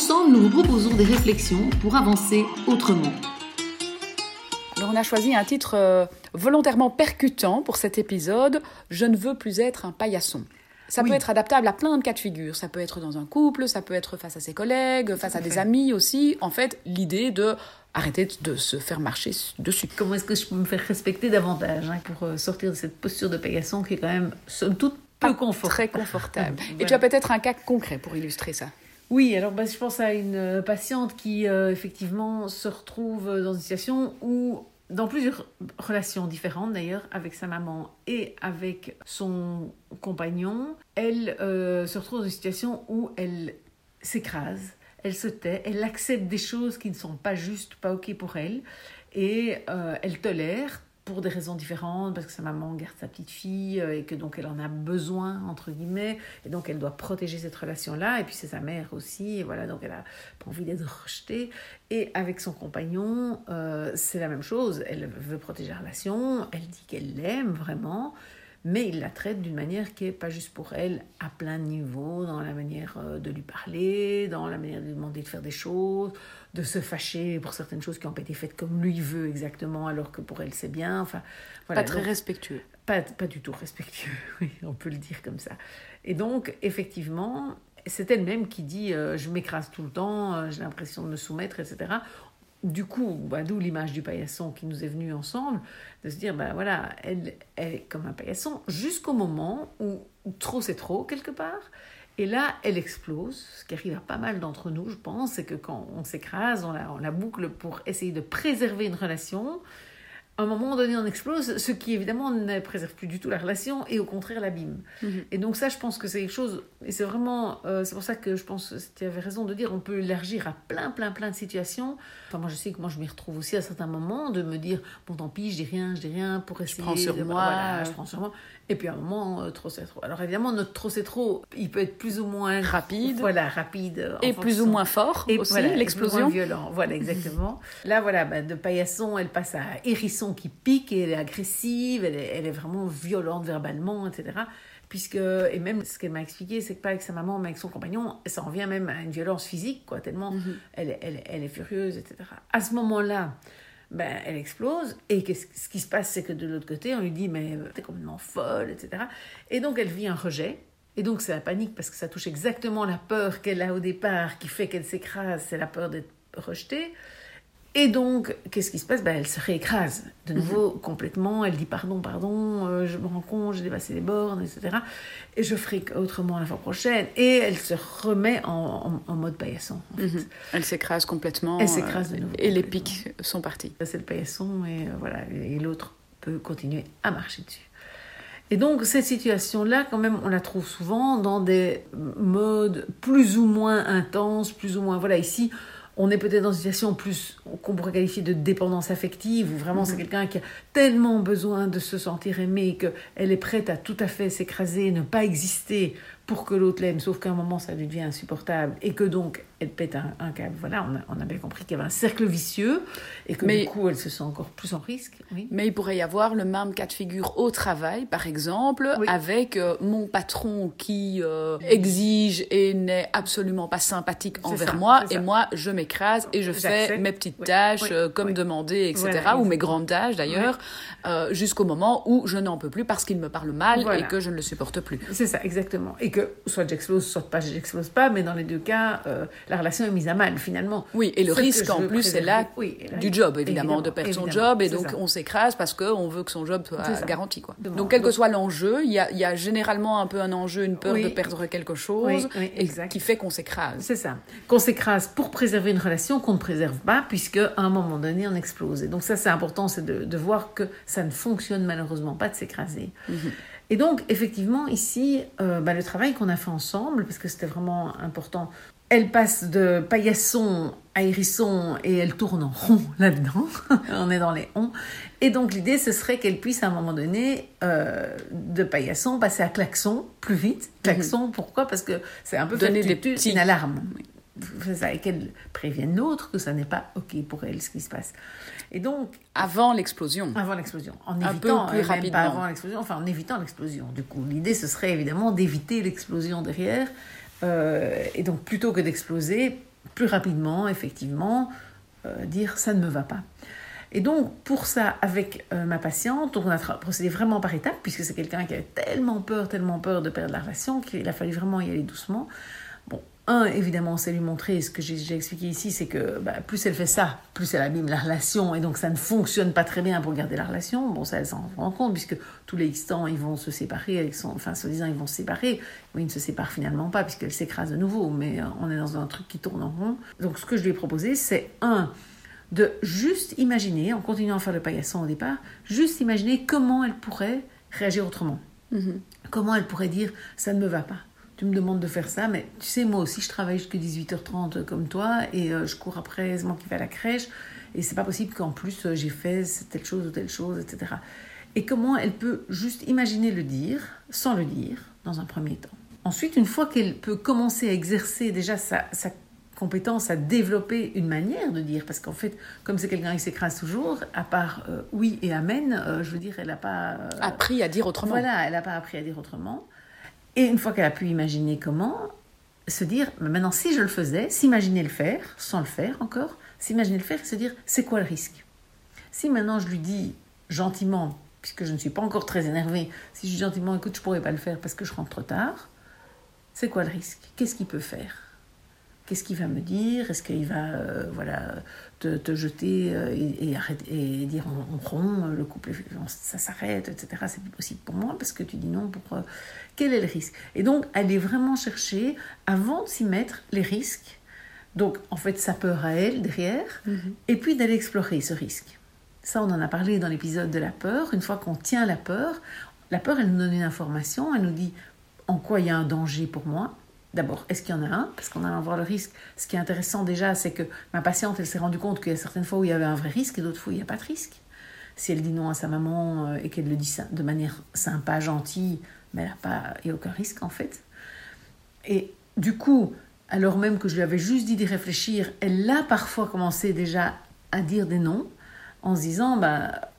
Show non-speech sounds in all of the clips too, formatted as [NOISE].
Ensemble, nous vous proposons des réflexions pour avancer autrement. Alors on a choisi un titre euh, volontairement percutant pour cet épisode, Je ne veux plus être un paillasson. Ça peut être adaptable à plein de cas de figure. Ça peut être dans un couple, ça peut être face à ses collègues, face à des amis aussi. En fait, l'idée de arrêter de se faire marcher dessus. Comment est-ce que je peux me faire respecter davantage hein, pour euh, sortir de cette posture de paillasson qui est quand même, somme toute, peu confortable. Très confortable. [LAUGHS] Et tu as peut-être un cas concret pour illustrer ça oui, alors bah, je pense à une euh, patiente qui euh, effectivement se retrouve dans une situation où dans plusieurs relations différentes d'ailleurs, avec sa maman et avec son compagnon, elle euh, se retrouve dans une situation où elle s'écrase, elle se tait, elle accepte des choses qui ne sont pas justes, pas ok pour elle, et euh, elle tolère pour des raisons différentes, parce que sa maman garde sa petite fille euh, et que donc elle en a besoin, entre guillemets, et donc elle doit protéger cette relation-là, et puis c'est sa mère aussi, et voilà, donc elle a pas envie d'être rejetée. Et avec son compagnon, euh, c'est la même chose, elle veut protéger la relation, elle dit qu'elle l'aime vraiment, mais il la traite d'une manière qui n'est pas juste pour elle, à plein de niveaux, dans la manière euh, de lui parler, dans la manière de lui demander de faire des choses, de se fâcher pour certaines choses qui n'ont pas été faites comme lui veut exactement, alors que pour elle c'est bien. Enfin, voilà. Pas très respectueux. Pas, pas du tout respectueux, [LAUGHS] oui, on peut le dire comme ça. Et donc, effectivement, c'est elle-même qui dit euh, je m'écrase tout le temps, euh, j'ai l'impression de me soumettre, etc du coup, bah, d'où l'image du paillasson qui nous est venue ensemble, de se dire, ben voilà, elle, est comme un paillasson jusqu'au moment où, trop c'est trop, quelque part. Et là, elle explose, ce qui arrive à pas mal d'entre nous, je pense, c'est que quand on s'écrase, on la boucle pour essayer de préserver une relation, à un moment donné, on explose, ce qui évidemment ne préserve plus du tout la relation et au contraire l'abîme. Mhm. Et donc ça, je pense que c'est quelque chose, et c'est vraiment, euh, c'est pour ça que je pense tu avais raison de dire, on peut élargir à plein, plein, plein de situations. Enfin, moi, je sais que moi, je m'y retrouve aussi à certains moments de me dire, bon, tant pis, je dis rien, je dis rien pour essayer. Je prends sur moi. je prends sur moi. Et puis à un moment, euh, trop c'est trop. Alors évidemment, notre trop c'est trop, il peut être plus ou moins rapide. Voilà, rapide. Et plus ou moins fort et aussi, l'explosion. violent, voilà, [LAUGHS] exactement. Là, voilà, bah, de paillasson, elle passe à hérisson qui pique, et elle est agressive, elle est, elle est vraiment violente verbalement, etc. Puisque, et même ce qu'elle m'a expliqué, c'est que pas avec sa maman, mais avec son compagnon, ça en vient même à une violence physique, quoi, tellement mhm. elle, elle, elle est furieuse, etc. À ce moment-là, ben, elle explose. Et ce qui se passe, c'est que de l'autre côté, on lui dit, mais euh, t'es complètement folle, etc. Et donc, elle vit un rejet. Et donc, c'est la panique parce que ça touche exactement la peur qu'elle a au départ qui fait qu'elle s'écrase, c'est la peur d'être rejetée. Et donc, qu'est-ce qui se passe? Ben, Elle se réécrase de nouveau mhm. complètement. Elle dit pardon, pardon, euh, je me rends compte, j'ai dépassé les bornes, etc. Et je ferai autrement la fois prochaine. Et elle se remet en, mode paillasson. Mhm. Elle s'écrase complètement. Elle s'écrase de euh, nouveau. Et les pics sont partis. C'est le paillasson et euh, voilà. Et l'autre peut continuer à marcher dessus. Et donc, cette situation-là, quand même, on la trouve souvent dans des modes plus ou moins intenses, plus ou moins. Voilà, ici on est peut-être dans une situation plus qu'on pourrait qualifier de dépendance affective, où vraiment c'est mhm. quelqu'un qui a tellement besoin de se sentir aimé qu'elle est prête à tout à fait s'écraser, ne pas exister pour que l'autre l'aime, sauf qu'à un moment ça devient insupportable et que donc elle pète un, câble. Voilà, on a, bien compris qu'il y avait un cercle vicieux et que du coup elle se sent encore plus en risque. Mais il pourrait y avoir le même cas de figure au travail, par exemple, avec euh, mon patron qui euh, exige et n'est absolument pas sympathique envers moi et moi je m'écrase et je fais mes petites tâches euh, comme demandé, etc. ou mes grandes tâches d'ailleurs, jusqu'au moment où je n'en peux plus parce qu'il me parle mal et que je ne le supporte plus. C'est ça, exactement. Et que soit j'explose, soit pas j'explose pas, mais dans les deux cas la relation est mise à mal finalement. Oui, et le risque en plus c'est là du job évidemment, de perdre son job et donc on s'écrase parce qu'on veut que son job soit garanti. Quoi. Donc quel que soit l'enjeu, il y a, y a, généralement un peu un enjeu, une peur de perdre quelque chose et qui fait qu'on s'écrase. C'est ça, qu'on s'écrase pour préserver une relation qu'on ne préserve pas puisque à un moment donné on explose. Et donc ça c'est important, c'est de, de, voir que ça ne fonctionne malheureusement pas de s'écraser. Mhm. Et donc, effectivement, ici, euh, bah, le travail qu'on a fait ensemble, parce que c'était vraiment important elle passe de paillasson à hérisson et elle tourne en rond [LAUGHS] là-dedans. [LAUGHS] On est dans les ronds. Et donc l'idée, ce serait qu'elle puisse à un moment donné, euh, de paillasson, passer à klaxon plus vite. Klaxon, mhm. pourquoi? Parce que c'est un peu donner des petits... une alarme. Ça, et qu'elle prévienne l'autre que ça n'est pas OK pour elle ce qui se passe. Et donc avant l'explosion. Avant l'explosion, en évitant un peu plus rapidement. Pas avant l'explosion, enfin en évitant l'explosion. Du coup, l'idée ce serait évidemment d'éviter l'explosion derrière. Euh, et donc plutôt que d'exploser, plus rapidement, effectivement, euh, dire ça ne me va pas. Et donc, pour ça, avec euh, ma patiente, on a procédé vraiment par étapes, puisque c'est quelqu'un qui avait tellement peur, tellement peur de perdre la relation, qu'il a fallu vraiment y aller doucement. Bon, un, évidemment, c'est lui montrer ce que j'ai expliqué ici, c'est que bah, plus elle fait ça, plus elle abîme la relation, et donc ça ne fonctionne pas très bien pour garder la relation. Bon, ça, elle s'en rend compte, puisque tous les X temps, ils vont se séparer, avec son, enfin, soi-disant, ils vont se séparer. Oui, ils ne se séparent finalement pas, puisqu'elle s'écrase de nouveau, mais euh, on est dans un truc qui tourne en rond. Donc, ce que je lui ai proposé, c'est un, de juste imaginer, en continuant à faire le paillasson au départ, juste imaginer comment elle pourrait réagir autrement. Mm-hmm. Comment elle pourrait dire ça ne me va pas. Tu me demandes de faire ça, mais tu sais, moi aussi, je travaille jusqu'à 18h30 comme toi et euh, je cours après, c'est moi qui vais à la crèche et c'est pas possible qu'en plus euh, j'ai fait telle chose ou telle chose, etc. Et comment elle peut juste imaginer le dire sans le dire dans un premier temps? Ensuite, une fois qu'elle peut commencer à exercer déjà sa, sa compétence à développer une manière de dire, parce qu'en fait, comme c'est quelqu'un qui s'écrase toujours, à part euh, oui et amen, euh, je veux dire, elle n'a pas... Euh, appris à dire autrement. Voilà, elle n'a pas appris à dire autrement. Et une fois qu'elle a pu imaginer comment, se dire, maintenant, si je le faisais, s'imaginer le faire, sans le faire encore, s'imaginer le faire et se dire, c'est quoi le risque? Si maintenant je lui dis gentiment, puisque je ne suis pas encore très énervée, si je dis gentiment, écoute, je pourrais pas le faire parce que je rentre trop tard, c'est quoi le risque? Qu'est-ce qu'il peut faire? Qu'est-ce qu'il va me dire? Est-ce qu'il va euh, voilà, te, jeter euh, et, et, dire on, rompt, le couple, ça s'arrête, etc. C'est plus possible pour moi parce que tu dis non. Pour, euh, quel est le risque? Et donc, aller vraiment chercher, avant de s'y mettre, les risques. Donc, en fait, sa peur à elle derrière, mm-hmm. et puis d'aller explorer ce risque. Ça, on en a parlé dans l'épisode de la peur. Une fois qu'on tient la peur, la peur, elle nous donne une information, elle nous dit en quoi il y a un danger pour moi, D'abord, est-ce qu'il y en a un? Parce qu'on a voir le risque. Ce qui est intéressant déjà, c'est que ma patiente, elle s'est rendue compte qu'il y a certaines fois où il y avait un vrai risque et d'autres fois où il n'y a pas de risque. Si elle dit non à sa maman euh, et qu'elle le dit de manière sympa, gentille, mais il n'y a, aucun risque en fait. Et du coup, alors même que je lui avais juste dit d'y réfléchir, elle a parfois commencé déjà à dire des noms en se disant, bah,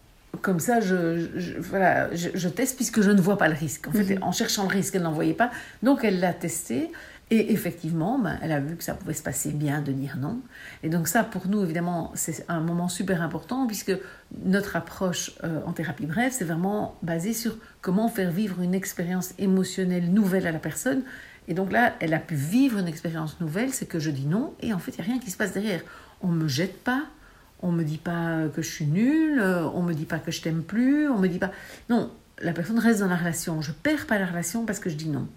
comme ça, je, voilà, je, teste puisque je ne vois pas le risque. En fait, mhm. en cherchant le risque, elle n'en voyait pas. Donc, elle l'a testé. Et effectivement, ben, elle a vu que ça pouvait se passer bien de dire non. Et donc ça, pour nous, évidemment, c'est un moment super important puisque notre approche euh, en thérapie brève, c'est vraiment basé sur comment faire vivre une expérience émotionnelle nouvelle à la personne. Et donc là, elle a pu vivre une expérience nouvelle, c'est que je dis non, et en fait, il n'y a rien qui se passe derrière. On ne me jette pas, on me dit pas que je suis nulle, euh, on me dit pas que je t'aime plus, on me dit pas. Non, la personne reste dans la relation. Je perds pas la relation parce que je dis non.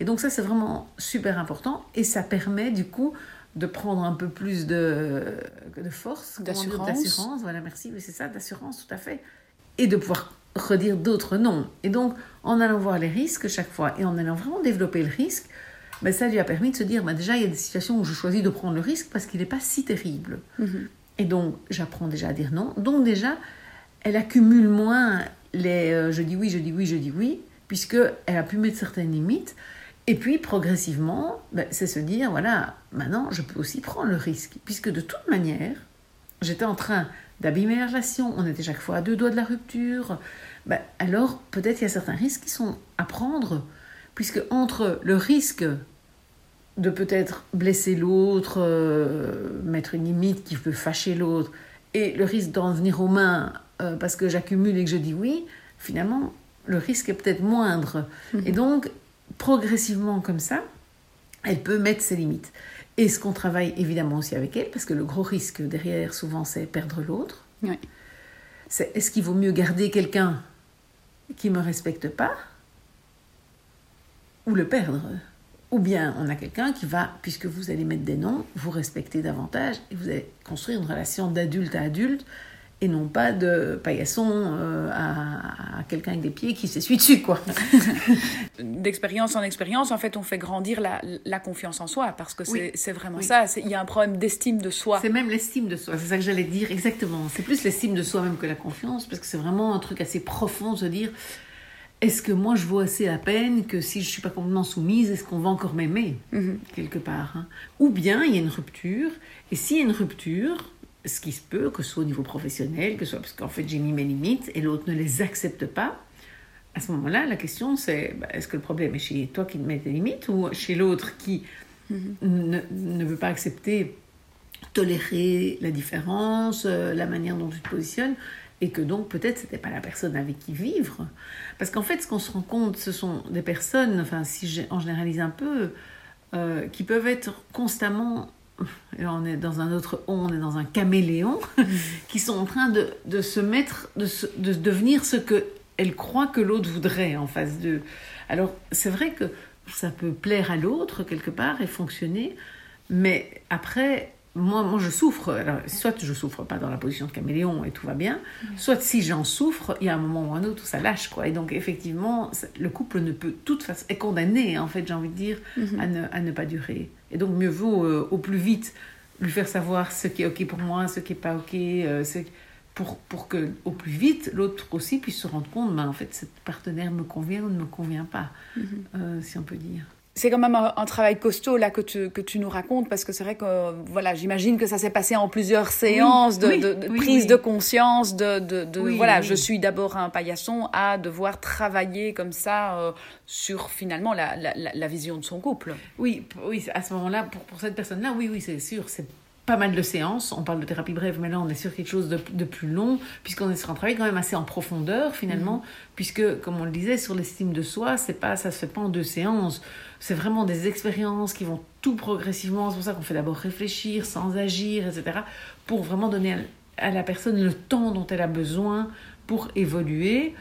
Et donc ça c'est vraiment super important et ça permet du coup de prendre un peu plus de, de force, d'assurance. Voilà, merci, c'est ça, d'assurance, tout à fait. Et de pouvoir redire d'autres non. Et donc, en allant voir les risques chaque fois et en allant vraiment développer le risque, ben, ça lui a permis de se dire, ben, déjà, il y a des situations où je choisis de prendre le risque parce qu'il n'est pas si terrible. Mhm. Et donc, j'apprends déjà à dire non. Donc, déjà, elle accumule moins les euh, je dis oui, je dis oui, je dis oui, puisqu'elle a pu mettre certaines limites. Et puis, progressivement, ben, c'est se dire voilà, maintenant, je peux aussi prendre le risque. Puisque de toute manière, j'étais en train d'abîmer la relation, on était chaque fois à deux doigts de la rupture. Ben, alors, peut-être il y a certains risques qui sont à prendre, puisque entre le risque de peut-être blesser l'autre, euh, mettre une limite qui peut fâcher l'autre, et le risque d'en venir aux mains euh, parce que j'accumule et que je dis oui, finalement, le risque est peut-être moindre. Mhm. Et donc, progressivement comme ça, elle peut mettre ses limites. Et ce qu'on travaille évidemment aussi avec elle, parce que le gros risque derrière, souvent, c'est perdre l'autre. C'est est-ce qu'il vaut mieux garder quelqu'un qui ne me respecte pas ou le perdre? Ou bien on a quelqu'un qui va, puisque vous allez mettre des noms, vous respecter davantage et vous allez construire une relation d'adulte à adulte et non pas de paillasson euh, à, quelqu'un avec des pieds qui s'essuie dessus, quoi. [LAUGHS] D'expérience en expérience, en fait, on fait grandir la, confiance en soi, parce que c'est vraiment ça. Il y a un problème d'estime de soi. C'est même l'estime de soi, c'est ça que j'allais dire, exactement. C'est plus l'estime de soi même que la confiance, parce que c'est vraiment un truc assez profond de se dire, est-ce que moi je vaux assez la peine que si je suis pas complètement soumise, est-ce qu'on va encore m'aimer, mhm. quelque part hein? Ou bien il y a une rupture, et s'il y a une rupture, ce qui se peut, que ce soit au niveau professionnel, que ce soit parce qu'en fait j'ai mis mes limites et l'autre ne les accepte pas, à ce moment-là, la question c'est bah, est-ce que le problème est chez toi qui te mets tes limites ou chez l'autre qui mhm. ne, veut pas accepter, tolérer la différence, euh, la manière dont tu te positionnes? Et que donc peut-être c'était pas la personne avec qui vivre parce qu'en fait ce qu'on se rend compte ce sont des personnes enfin si en généralise un peu euh, qui peuvent être constamment et on est dans un autre on est dans un caméléon, [LAUGHS] qui sont en train de, de se mettre, de, de, devenir ce que elle croit que l'autre voudrait en face d'eux. Alors c'est vrai que ça peut plaire à l'autre quelque part et fonctionner, mais après moi, moi, je souffre. Alors, soit je souffre pas dans la position de caméléon et tout va bien, soit si j'en souffre, il y a un moment ou un autre où ça lâche. Quoi. Et donc, effectivement, le couple ne peut, toute façon, est condamné, en fait, j'ai envie de dire, mhm. à, ne, à, ne, pas durer. Et donc, mieux vaut euh, au plus vite lui faire savoir ce qui est OK pour moi, ce qui n'est pas OK, euh, pour, pour que au plus vite, l'autre aussi puisse se rendre compte, ben, en fait, cette partenaire me convient ou ne me convient pas, mhm. euh, si on peut dire c'est quand même un, travail costaud là que tu, que tu nous racontes parce que c'est vrai que voilà j'imagine que ça s'est passé en plusieurs séances de, prise de conscience de, de voilà je suis d'abord un paillasson à devoir travailler comme ça euh, sur finalement la, la, la, vision de son couple. Oui oui à ce moment-là pour, pour cette personne là oui oui c'est sûr c'est pas mal de séances. On parle de thérapie brève, mais là, on est sur quelque chose de, de plus long, puisqu'on est sur un travail quand même assez en profondeur, finalement, mhm. puisque, comme on le disait, sur l'estime de soi, c'est pas, ça se fait pas en deux séances. C'est vraiment des expériences qui vont tout progressivement. C'est pour ça qu'on fait d'abord réfléchir, sans agir, etc., pour vraiment donner à la personne le temps dont elle a besoin pour évoluer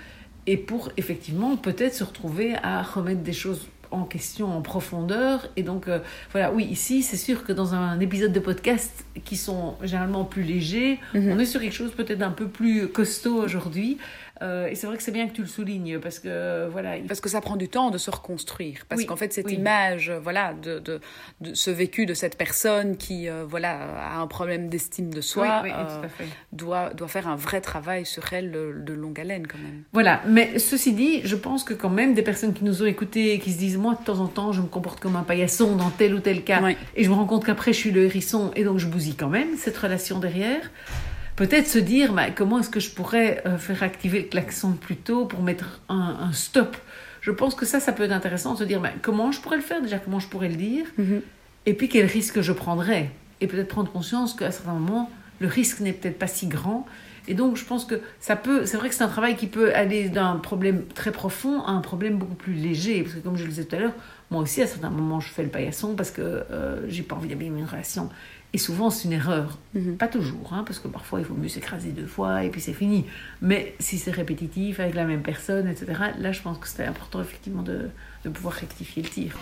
et pour effectivement peut-être se retrouver à remettre des choses en question en profondeur. Et donc, euh, voilà, oui, ici, c'est sûr que dans un épisode de podcast qui sont généralement plus légers, mhm. on est sur quelque chose peut-être un peu plus costaud aujourd'hui. Euh, et c'est vrai que c'est bien que tu le soulignes parce que voilà. Parce que ça prend du temps de se reconstruire. Parce qu'en fait, cette image, voilà, de, de, de, ce vécu de cette personne qui, euh, voilà, a un problème d'estime de soi, euh, doit, doit faire un vrai travail sur elle de, longue haleine quand même. Voilà. Mais ceci dit, je pense que quand même des personnes qui nous ont écoutés et qui se disent, moi, de temps en temps, je me comporte comme un paillasson dans tel ou tel cas, et je me rends compte qu'après, je suis le hérisson et donc je bousille quand même cette relation derrière peut-être se dire bah, comment est-ce que je pourrais euh, faire activer le klaxon plus tôt pour mettre un, stop? Je pense que ça, ça peut être intéressant de se dire bah, comment je pourrais le faire? Déjà, comment je pourrais le dire, mhm. et puis quel risque je prendrais? Et peut-être prendre conscience qu'à certains moments, le risque n'est peut-être pas si grand. Et donc, je pense que ça peut. C'est vrai que c'est un travail qui peut aller d'un problème très profond à un problème beaucoup plus léger. Parce que, comme je le disais tout à l'heure, moi aussi, à certains moments, je fais le paillasson parce que euh, j'ai pas envie d'abîmer une relation. Et souvent, c'est une erreur. Mhm. Pas toujours, hein, parce que parfois, il vaut mieux s'écraser deux fois et puis c'est fini. Mais si c'est répétitif, avec la même personne, etc., là, je pense que c'est important, effectivement, de, de, pouvoir rectifier le tir.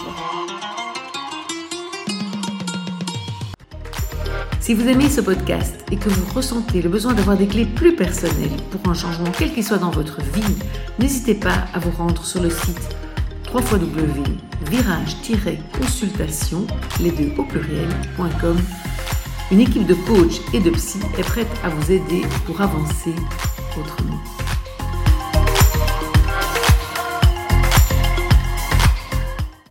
Si vous aimez ce podcast et que vous ressentez le besoin d'avoir des clés plus personnelles pour un changement quel qu'il soit dans votre vie, n'hésitez pas à vous rendre sur le site www.virage-consultation, les deux au pluriel.com une équipe de coachs et de psy est prête à vous aider pour avancer autrement.